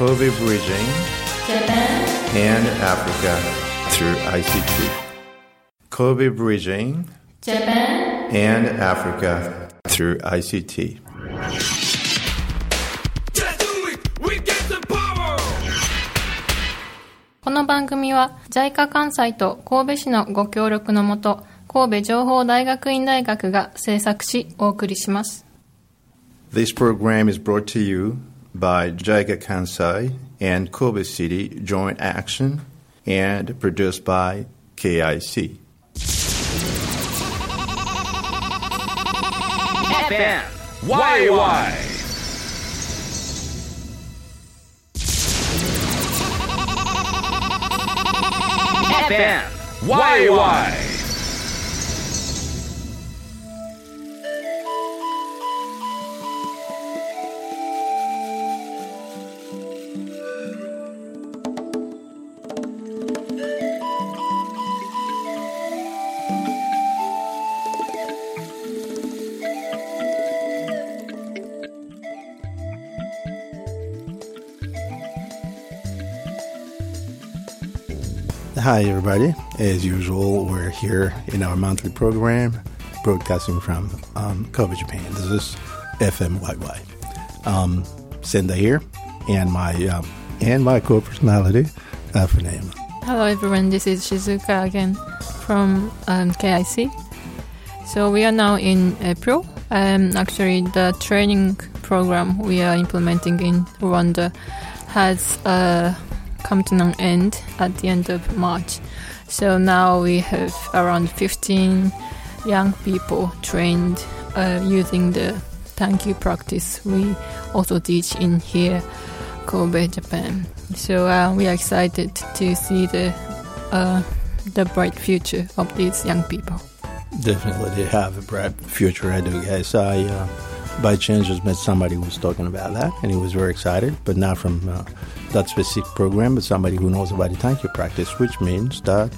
Kobe Bridging Japan and Africa through ICT. Kobe Bridging Japan and Africa through ICT. Just do it! We get the power! この番組は JICA 関西と神戸市のご協力のもと神戸情報大学院大学が制作しお送りします This program is brought to you by JICA Kansai and Kobe City Joint Action and produced by KIC. FM YY FM YY「Hi, everybody. As usual, we're here in our monthly program, broadcasting from um, Kobe, Japan. This is FMYY. Um, Senda here, and my um, and my co-personality, uh. Hello everyone, this is Shizuka again from um, KIC. So we are now in April. Um, actually, the training program we are implementing in Rwanda has uh, come to an end at the end of March. So now we have around 15 young people trained uh, using the thank you practice we also teach in here, Kobe, Japan. So uh, we are excited to see the uh, the bright future of these young people. Definitely, they have a bright future. I do, guys. I, uh, by chance, just met somebody who was talking about that, and he was very excited, but not from uh, that specific program, but somebody who knows about the thank you practice, which means that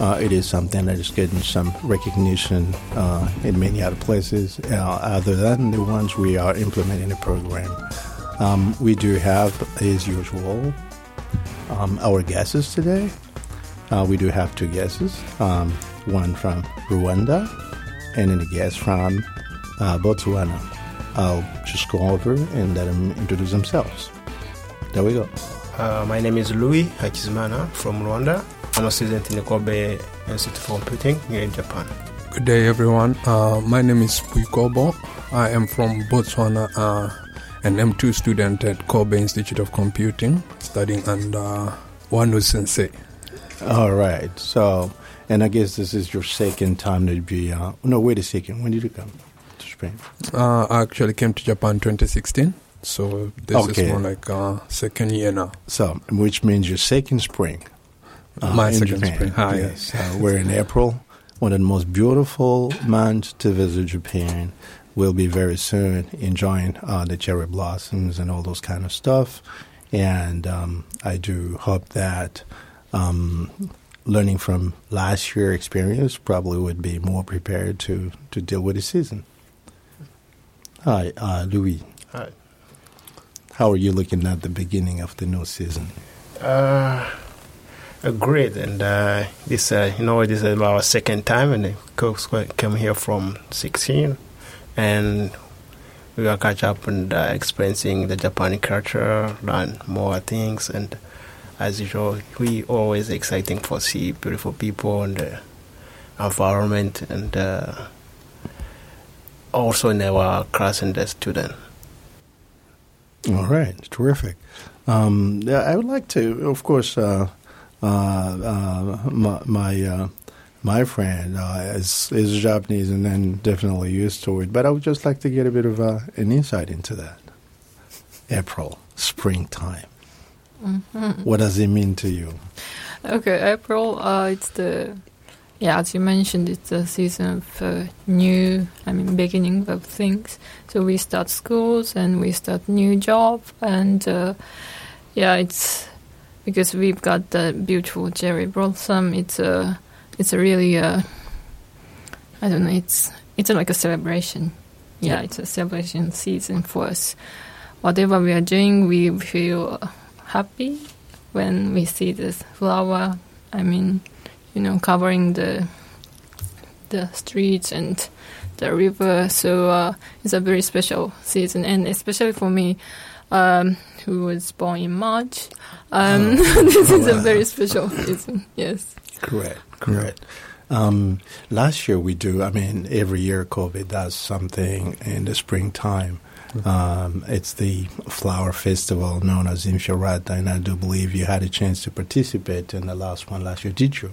uh, it is something that is getting some recognition uh, in many other places, uh, other than the ones we are implementing the program. Um, we do have, as usual, um, our guesses today. Uh, we do have two guesses, um, one from Rwanda and then a guest from uh, Botswana. I'll just go over and let them introduce themselves. There we go. Uh, my name is Louis Hakizimana from Rwanda. I'm a student in the Kobe Institute for Computing here in Japan. Good day, everyone. Uh, my name is Puikobo. I am from Botswana, uh, an M2 student at Kobe Institute of Computing, studying under Wanu Sensei. All right. So, and I guess this is your second time to be. Uh, no, wait a second. When did you come Uh, I actually came to Japan 2016, so this Okay. is more like uh, second year now. So, which means your second spring. uh, My second Japan. spring. Ah, yes. Uh, we're in April, one of the most beautiful months to visit Japan. We'll be very soon enjoying uh, the cherry blossoms and all those kind of stuff. And um, I do hope that um, learning from last year experience probably would be more prepared to, to deal with the season. Hi, uh, Louis. Hi. How are you looking at the beginning of the new season? Uh, uh, great, and uh, this, uh, you know, this is our second time, and the coach came here from 16, and we will catch up and uh, experiencing the Japanese culture, learn more things, and as usual, we always exciting for see beautiful people and the environment, and uh, also in our class and the student. All right, terrific. Um, yeah, I would like to, of course, uh, uh, uh, my my, uh, my friend uh, is is Japanese and then definitely used to it, but I would just like to get a bit of uh, an insight into that. April, springtime. What does it mean to you? Okay, April. Uh, it's the yeah, as you mentioned, it's a season of uh, new. I mean, beginning of things. So we start schools and we start new job, and uh, yeah, it's because we've got the beautiful cherry blossom. It's a it's a really uh, I don't know. It's it's like a celebration. Yeah, it's a celebration season for us. Whatever we are doing, we feel happy when we see this flower. I mean, you know, covering the the streets and the river. So uh, it's a very special season, and especially for me, um, who was born in March. Um, this is a very special season. Yes. Correct, correct. Um, last year we do. I mean, every year Kobe does something in the springtime. Um, it's the flower festival known as Infiorata, and I do believe you had a chance to participate in the last one last year. Did you?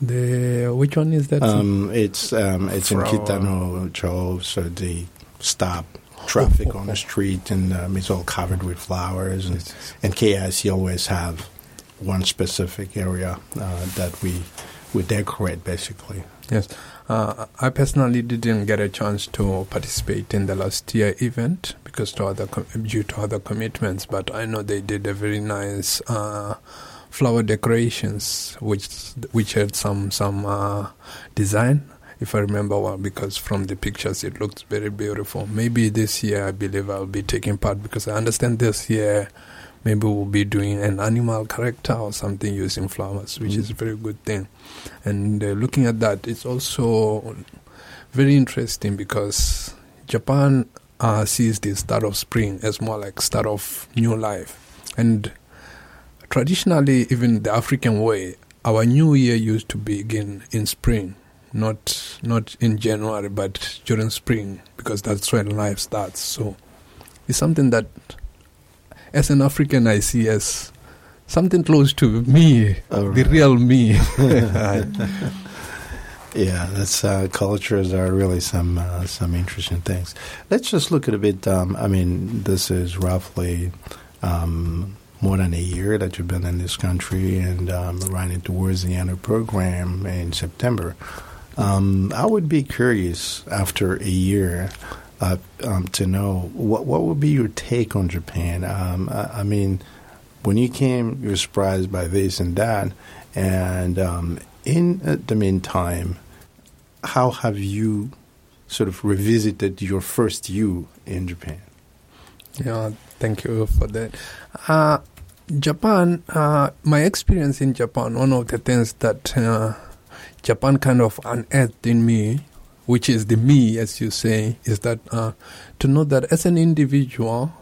The which one is that? Um, it's um, it's in Flower. Kitano-cho. So they stop traffic on the street, and um, it's all covered with flowers. And, and KIC always have one specific area uh, that we we decorate, basically. Yes. Uh, I personally didn't get a chance to participate in the last year event because to other com- due to other commitments. But I know they did a very nice uh, flower decorations, which which had some some uh, design, if I remember well. Because from the pictures, it looks very beautiful. Maybe this year, I believe I'll be taking part because I understand this year. Maybe we'll be doing an animal character or something using flowers, which is a very good thing. And uh, looking at that, it's also very interesting because Japan uh, sees the start of spring as more like start of new life, and traditionally, even the African way, our new year used to begin in spring, not not in January, but during spring because that's when life starts. So it's something that, as an African, I see as something close to me, All the real me. Yeah, that's uh, cultures are really some uh, some interesting things. Let's just look at a bit. Um, I mean, this is roughly um, more than a year that you've been in this country, and um, running towards the end of program in September. Um, I would be curious after a year uh, um, to know what what would be your take on Japan. Um, I, I mean, when you came, you were surprised by this and that, and um, in uh, the meantime, how have you sort of revisited your first you in Japan? Yeah, thank you for that. Uh, Japan, uh, my experience in Japan, one of the things that uh, Japan kind of unearthed in me, which is the me, as you say, is that uh, to know that as an individual,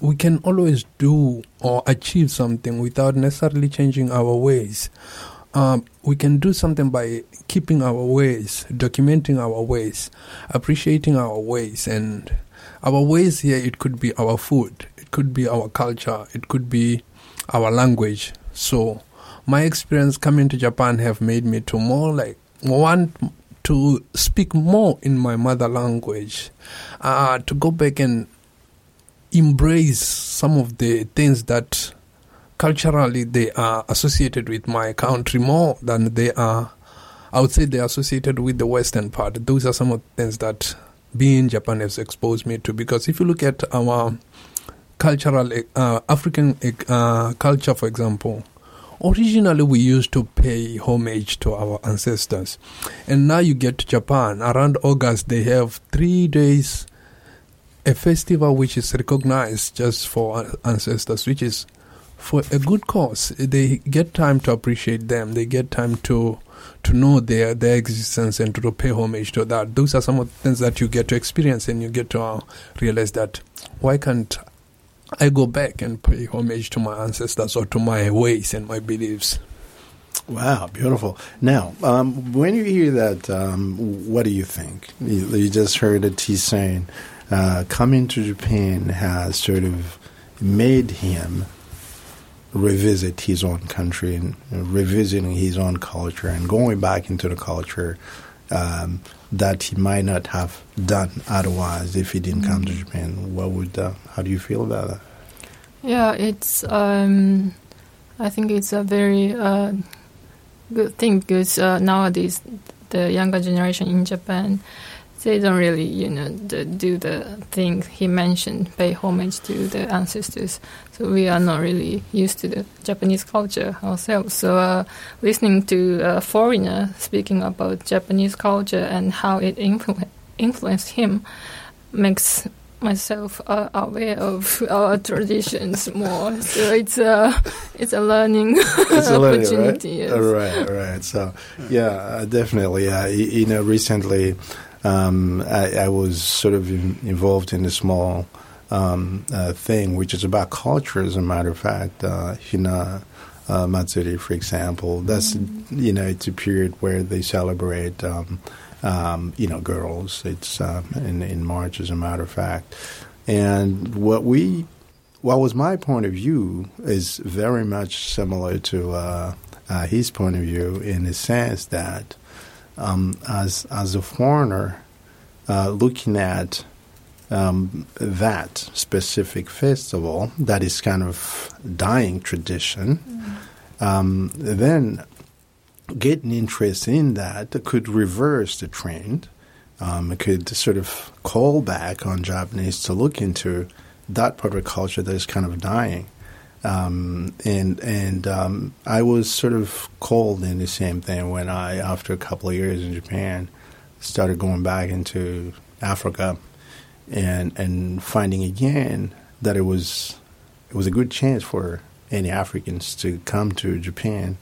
we can always do or achieve something without necessarily changing our ways. Um, we can do something by keeping our ways, documenting our ways, appreciating our ways, and our ways here. It could be our food, it could be our culture, it could be our language. So, my experience coming to Japan have made me to more like want to speak more in my mother language, uh, to go back and embrace some of the things that culturally they are associated with my country more than they are I would say they're associated with the western part. Those are some of the things that being in Japan has exposed me to because if you look at our cultural uh, African uh, culture for example originally we used to pay homage to our ancestors and now you get to Japan around August they have 3 days a festival which is recognized just for ancestors which is for a good cause. They get time to appreciate them. They get time to to know their their existence and to pay homage to that. Those are some of the things that you get to experience and you get to uh, realize that why can't I go back and pay homage to my ancestors or to my ways and my beliefs? Wow, beautiful. Now, um, when you hear that, um, what do you think? You, you just heard it, he's saying, uh, coming to Japan has sort of made him revisit his own country and revisiting his own culture and going back into the culture um, that he might not have done otherwise if he didn't come to Japan. What would? Uh, how do you feel about that? Yeah, it's. Um, I think it's a very uh, good thing because uh, nowadays the younger generation in Japan, they don't really, you know, the, do the thing he mentioned, pay homage to the ancestors. So we are not really used to the Japanese culture ourselves. So uh, listening to a foreigner speaking about Japanese culture and how it influ- influenced him makes myself uh, aware of our traditions more. So it's a it's a learning It's a learning, opportunity. right? yes. All right, all right. So, yeah, uh, definitely. Uh, you, you know, recently um, I, I was sort of in, involved in a small um, uh, thing, which is about culture, as a matter of fact. Uh, Hina uh, Matsuri, for example, that's, you know, it's a period where they celebrate. Um, um, you know, girls. It's um, in in March, as a matter of fact. And what we what was my point of view is very much similar to uh, uh, his point of view in the sense that um, as as a foreigner uh, looking at um, that specific festival that is kind of dying tradition, um, then getting interest in that could reverse the trend. Um, it could sort of call back on Japanese to look into that part of culture that is kind of dying. Um, and and um, I was sort of called in the same thing when I, after a couple of years in Japan, started going back into Africa and and finding again that it was it was a good chance for any Africans to come to Japan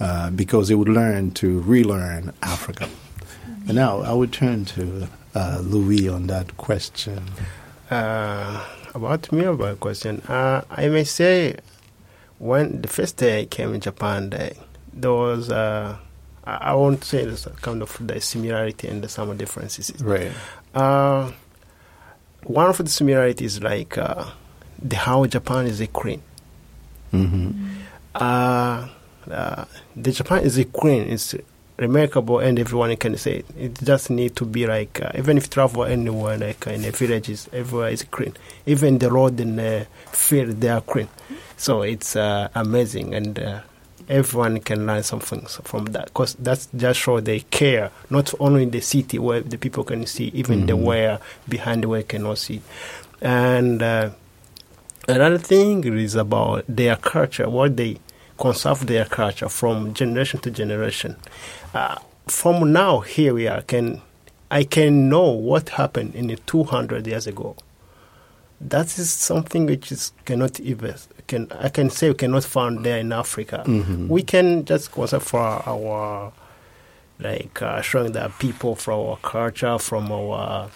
uh, because they would learn to relearn Africa. And now I would turn to uh, Louis on that question. Uh, about me about question, uh, I may say when the first day I came in Japan, there, there was uh, I won't say there's kind of the similarity and the some differences. Right. Uh, one of the similarities like uh, the how Japan is a queen. hmm Uh, uh, the Japan is a queen. It's remarkable, and everyone can say it. It just need to be like uh, even if you travel anywhere, like uh, in the villages, everywhere is green. Even the road in the field, they are green. So it's uh, amazing, and uh, everyone can learn something from that because that's just show they care not only in the city where the people can see, even the Mhm. where behind where cannot see, and. Uh, Another thing is about their culture, what they conserve their culture from generation to generation. Uh, from now, here we are, can I can know what happened in the 200 years ago. That is something which is cannot even can I can say we cannot find there in Africa. Mhm. We can just conserve for our like uh, showing that people from our culture, from our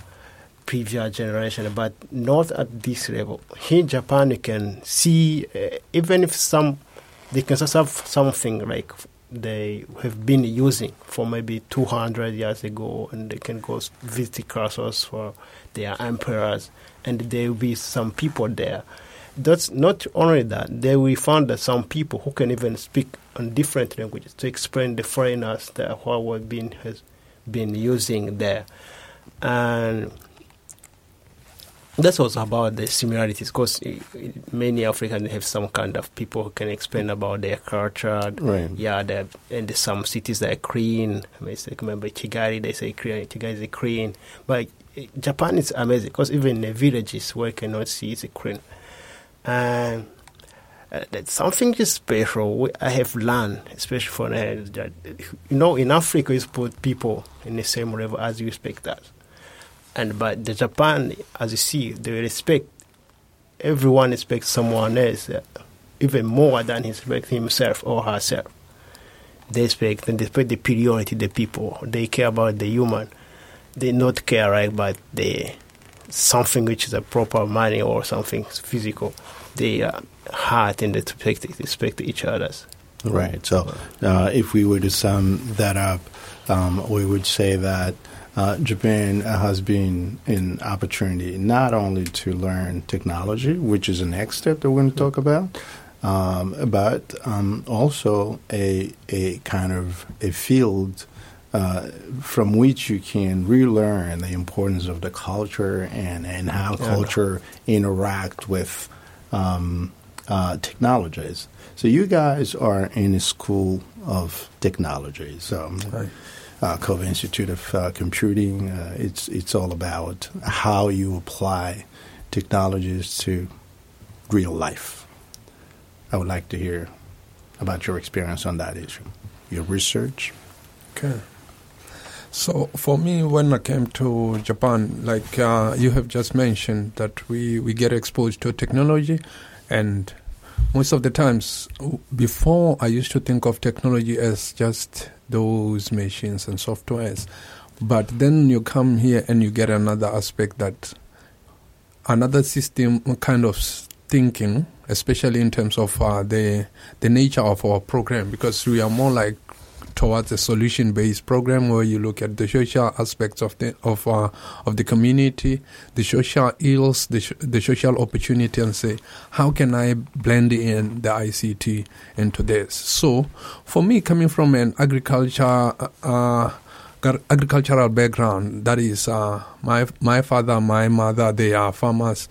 previous generation, but not at this level. Here in Japan, you can see, uh, even if some, they can just have something like they have been using for maybe 200 years ago, and they can go visit castles for their emperors, and there will be some people there. That's not only that, they will find that some people who can even speak on different languages to explain the foreigners that what we've been has been using there, and that's also about the similarities because many Africans have some kind of people who can explain about their culture. Right. Yeah, the, and some cities that are clean. I mean, like, remember Kigali, they say clean. Kigali is clean. But eh, Japan is amazing because even the villages where you cannot see, it's clean. And uh, that's something is special. We, I have learned, especially for uh, that, you know, in Africa, you put people in the same level as you expect that and but the Japan, as you see, they respect everyone respects someone else uh, even more than he respects himself or herself. They respect and respect the priority the people. They care about the human. They not care right about the something which is a proper money or something physical. They uh, heart and they respect, respect each other's. Right. So, uh, if we were to sum that up, um, we would say that uh, Japan has been an opportunity not only to learn technology, which is the next step that we're going to talk about, um, but um, also a a kind of a field uh, from which you can relearn the importance of the culture and and how culture interact with um, uh, technologies. So you guys are in a school of technology. So Right. Uh, Kobe Institute of uh, Computing. Uh, it's it's all about how you apply technologies to real life. I would like to hear about your experience on that issue, your research. Okay. So for me, when I came to Japan, like uh, you have just mentioned, that we, we get exposed to technology, and most of the times before I used to think of technology as just those machines and softwares, but then you come here and you get another aspect that another system kind of thinking, especially in terms of uh, the the nature of our program, because we are more like towards a solution-based program where you look at the social aspects of the of uh, of the community, the social ills, the, sh- the social opportunity, and say how can I blend in the ICT into this. So, for me, coming from an agriculture. Uh, agricultural background, that is, uh, my my father, my mother, they are farmers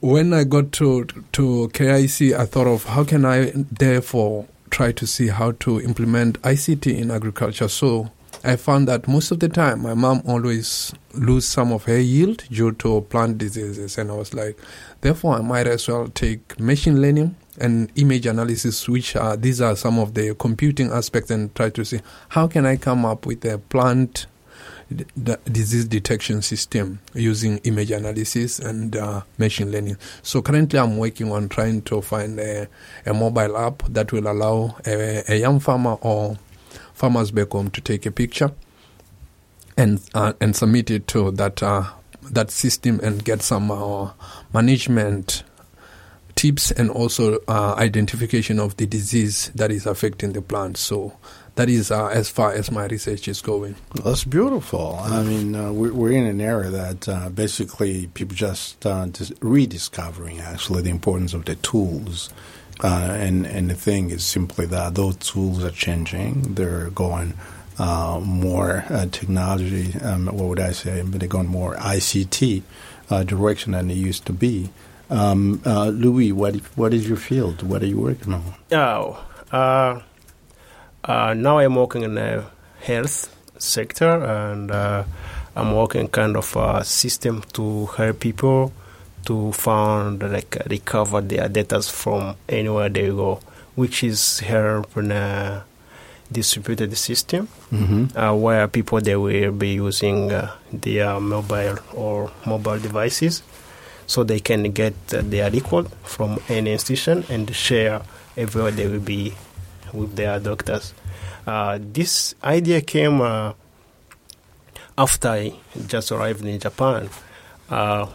when I got to to KIC, I thought of how can I therefore try to see how to implement ICT in agriculture. So I found that most of the time my mom always lose some of her yield due to plant diseases, and I was like, therefore I might as well take machine learning and image analysis, which are these are some of the computing aspects, and try to see how can I come up with a plant disease detection system using image analysis and uh, machine learning. So currently, I'm working on trying to find a, a mobile app that will allow a, a young farmer or farmers back home to take a picture and uh, and submit it to that uh, that system and get some uh, management tips and also uh, identification of the disease that is affecting the plant. So that is uh, as far as my research is going. That's beautiful. I mean, uh, we're, we're in an era that uh, basically people just uh, dis- rediscovering actually the importance of the tools. Uh, and and the thing is simply that those tools are changing. They're going uh, more uh, technology. Um, what would I say? They're going more ICT uh, direction than they used to be. Um, uh, Louis, what what is your field? What are you working on? Oh, uh, uh, now I'm working in the health sector, and uh, I'm working kind of a system to help people to find like recover their data from anywhere they go, which is help in a distributed system Mm-hmm. uh, where people they will be using uh, their mobile or mobile devices, so they can get uh, their record from any institution and share everywhere they will be with their doctors. Uh, this idea came uh, after I just arrived in Japan. Uh,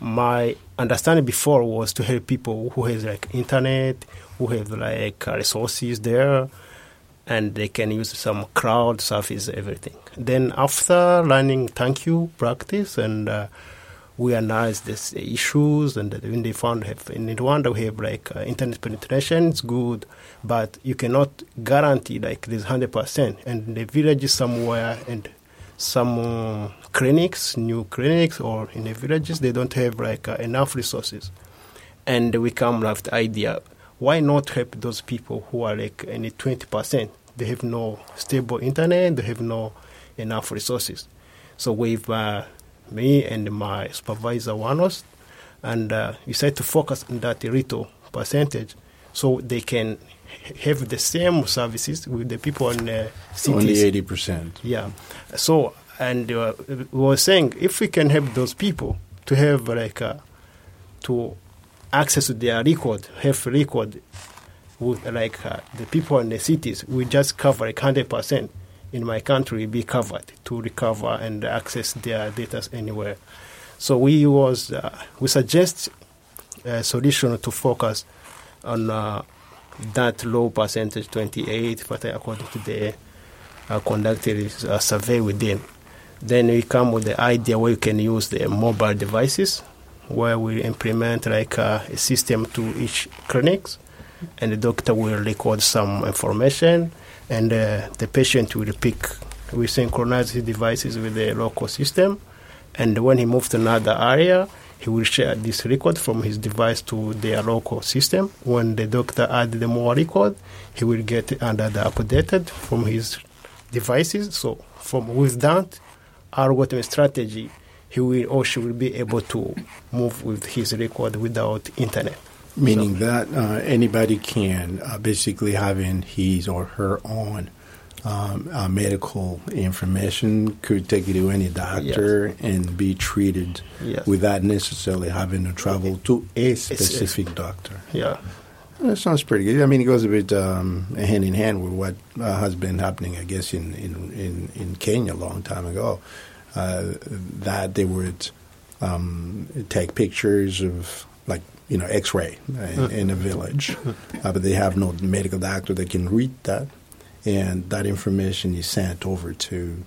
my understanding before was to help people who has like internet, who have like resources there, and they can use some crowd surface everything. Then after learning thank you practice and uh, we analyzed these issues and when they found have, in Rwanda we have like uh, internet penetration it's good but you cannot guarantee like this 100% and in the villages somewhere and some uh, clinics new clinics or in the villages they don't have like uh, enough resources. And we come with the idea why not help those people who are like in the 20% they have no stable internet they have no enough resources. So with uh, me and my supervisor Wanos and uh, we decided to focus on that little percentage so they can have the same services with the people in uh, cities Only eighty percent. yeah. So, and uh, we were saying if we can help those people to have like uh, to access to their record, have record with like uh, the people in the cities, we just cover like hundred percent in my country be covered to recover and access their data anywhere. So we was uh, we suggest a solution to focus on uh, that low percentage, 28, but according to the uh, conducted a survey within. Then we come with the idea where you can use the mobile devices, where we implement like uh, a system to each clinics, and the doctor will record some information, and uh, the patient will pick. We synchronize his devices with the local system, and when he moves to another area, he will share this record from his device to their local system. When the doctor add the more record, he will get another updated from his devices. So from with that algorithm strategy, he will or she will be able to move with his record without internet. Meaning that uh, anybody can uh, basically having his or her own um, uh, medical information, could take you to any doctor and be treated Yes. without necessarily having to travel to a specific doctor. Yeah. That sounds pretty good. I mean, it goes a bit um, hand in hand with what uh, has been happening, I guess, in, in, in, in Kenya a long time ago. Uh, that they would um, take pictures of, you know, x ray in, in a village, uh, but they have no medical doctor that can read that. And that information is sent over to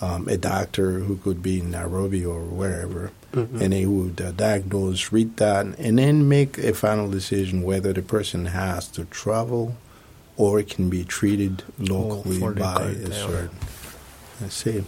um, a doctor who could be in Nairobi or wherever, and they would uh, diagnose, read that, and then make a final decision whether the person has to travel or it can be treated locally the by a certain. I see.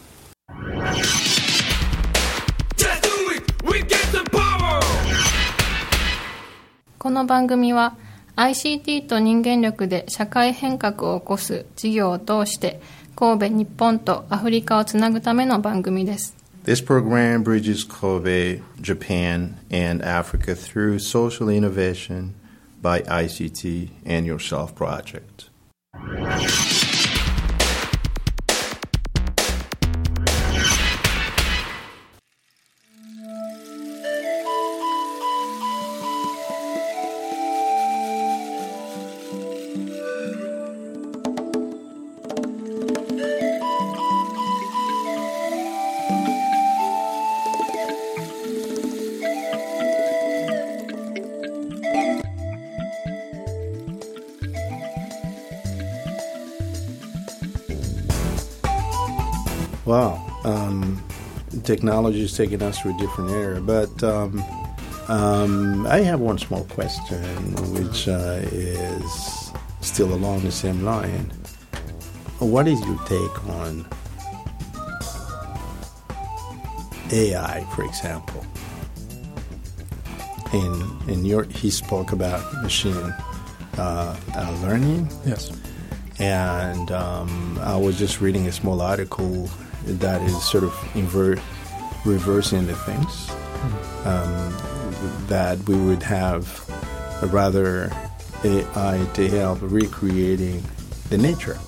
この番組は ICT と人間力で社会変革を起こす事業を通して神戸、日本とアフリカをつなぐための番組です。This program bridges Kobe, Japan, and Africa through social innovation by ICT and Yourself Project. Wow. Um, technology is taking us to a different era. But um, um, I have one small question, which uh, is still along the same line. What is your take on AI, for example? In in your, he spoke about machine uh, uh, learning. Yes. and um, I was just reading a small article that is sort of invert, reversing the things. Um, that we would have a rather AI to help recreating the nature.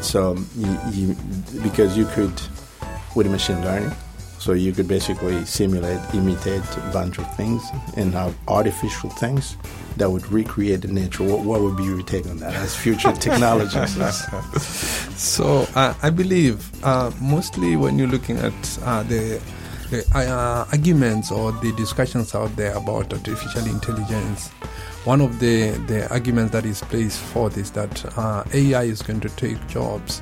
So you, you, because you could with machine learning, so you could basically simulate, imitate a bunch of things and have artificial things that would recreate the nature. What, what would be your take on that as future technologies? So uh, I believe uh, mostly when you're looking at uh, the, the uh, arguments or the discussions out there about artificial intelligence, one of the, the arguments that is placed forth is that uh, AI is going to take jobs.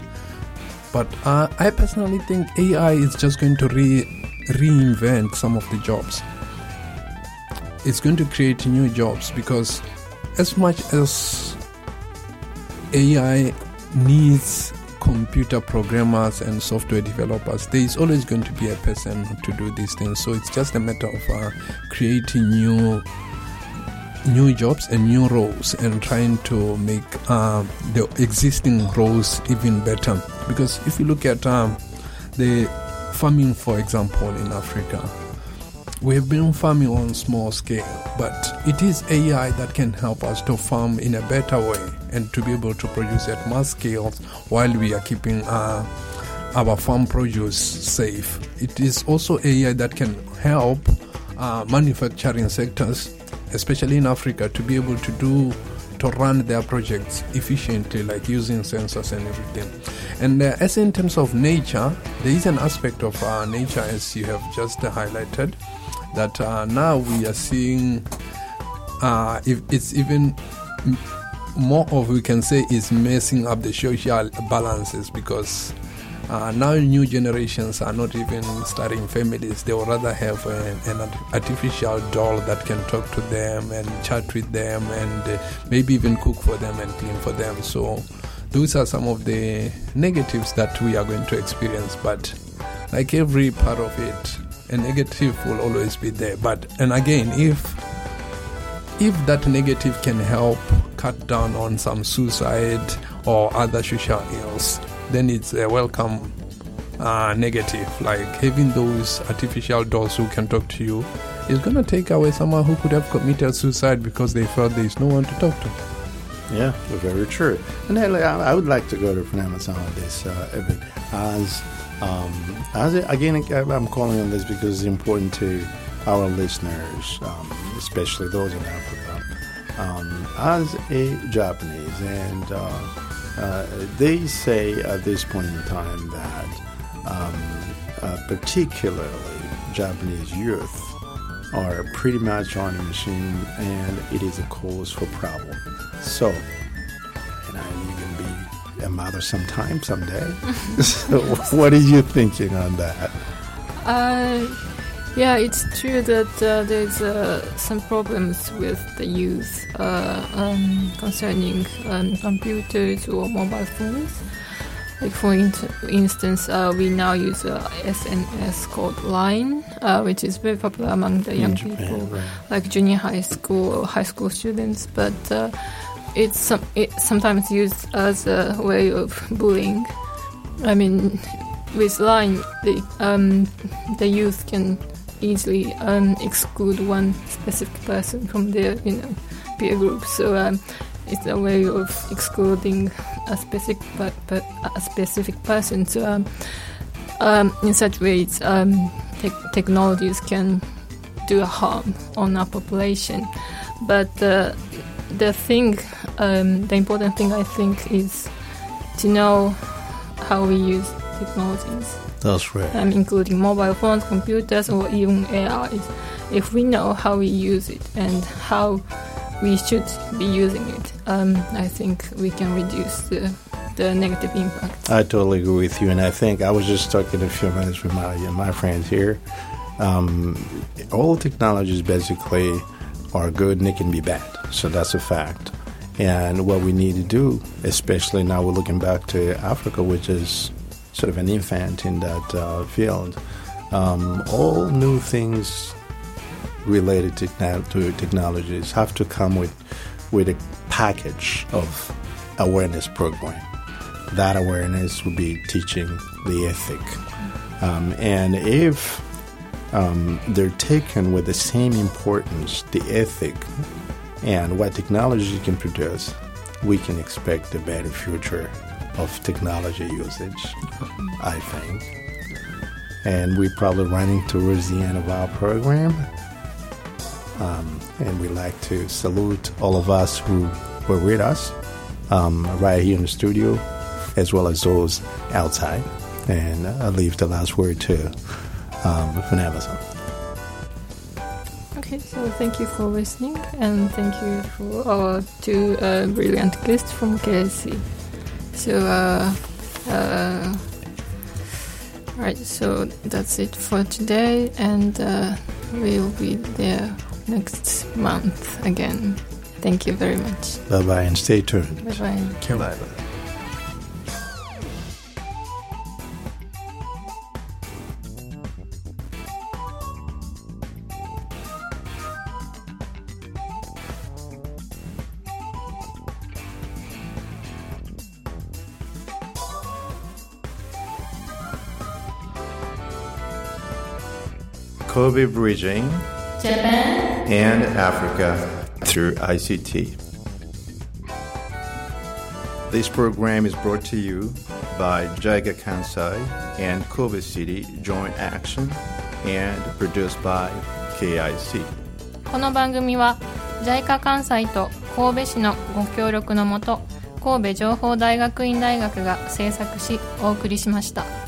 But uh, I personally think AI is just going to re- reinvent some of the jobs. It's going to create new jobs because, as much as AI needs computer programmers and software developers, there is always going to be a person to do these things. So it's just a matter of uh, creating new new jobs and new roles and trying to make uh, the existing roles even better. Because if you look at um, the farming, for example, in Africa, we have been farming on small scale, but it is AI that can help us to farm in a better way and to be able to produce at mass scales while we are keeping uh, our farm produce safe. It is also AI that can help uh, manufacturing sectors, especially in Africa, to be able to do to run their projects efficiently, like using sensors and everything. And uh, as in terms of nature, there is an aspect of uh, nature, as you have just highlighted, that uh, now we are seeing. Uh, if it's even more of we can say is messing up the social balances because uh, now new generations are not even starting families. They would rather have a, an artificial doll that can talk to them and chat with them and uh, maybe even cook for them and clean for them. So those are some of the negatives that we are going to experience. But like every part of it, a negative will always be there. But and again, if if that negative can help cut down on some suicide or other social ills, then it's a welcome uh, negative. Like having those artificial dolls who can talk to you is going to take away someone who could have committed suicide because they felt there is no one to talk to. Yeah, very true. And I, would like to go to Panama on this uh, as um, as again I'm calling on this because it's important to our listeners, um, especially those in Africa, um, as a Japanese, and uh, uh, they say at this point in time that um, uh, particularly Japanese youth are pretty much on a machine, and it is a cause for problem. So, and I'm even be a mother sometime, someday. so, what are you thinking on that? Uh, yeah, it's true that uh, there's uh, some problems with the youth uh, um, concerning um, computers or mobile phones. Like for int- instance, uh, we now use uh, SNS called Line, uh, which is very popular among the young Japan, people, right. like junior high school or high school students. But uh, it's some, it's sometimes used as a way of bullying. I mean, with Line, the um, the youth can easily um, exclude one specific person from their you know peer group. So um, it's a way of excluding a specific a specific person. So um, um, in such ways, um, tech technologies can do a harm on our population. But uh, the thing, um, the important thing I think is to know how we use technologies That's right. um, including mobile phones, computers, or even AIs. If we know how we use it and how we should be using it, um, I think we can reduce the, the negative impact. I totally agree with you, and I think I was just talking a few minutes with my my friends here. Um, all technologies basically are good and they can be bad, so that's a fact. And what we need to do, especially now we're looking back to Africa, which is sort of an infant in that uh, field, um, all new things related to, to technologies have to come with with a package of awareness program. That awareness would be teaching the ethic. Um, and if um, they're taken with the same importance, the ethic, and what technology can produce, we can expect a better future of technology usage, I think. And we're probably running towards the end of our program. Um, and we'd like to salute all of us who were with us um, right here in the studio, as well as those outside. And I leave the last word to um, Vanessa. Okay, so thank you for listening, and thank you for our two uh, brilliant guests from KIC. So, uh, uh, right, so that's it for today, and uh, we'll be there next month again. Thank you very much. Bye bye and stay tuned. Bye bye. Thank you. Kobe Bridging Japan, and Africa through ICT. This program is brought to you by Jaiga Kansai and Kobe City Joint Action and produced by KIC. この番組は JICA 関西と神戸市のご協力のもと神戸情報大学院大学が制作しお送りしました。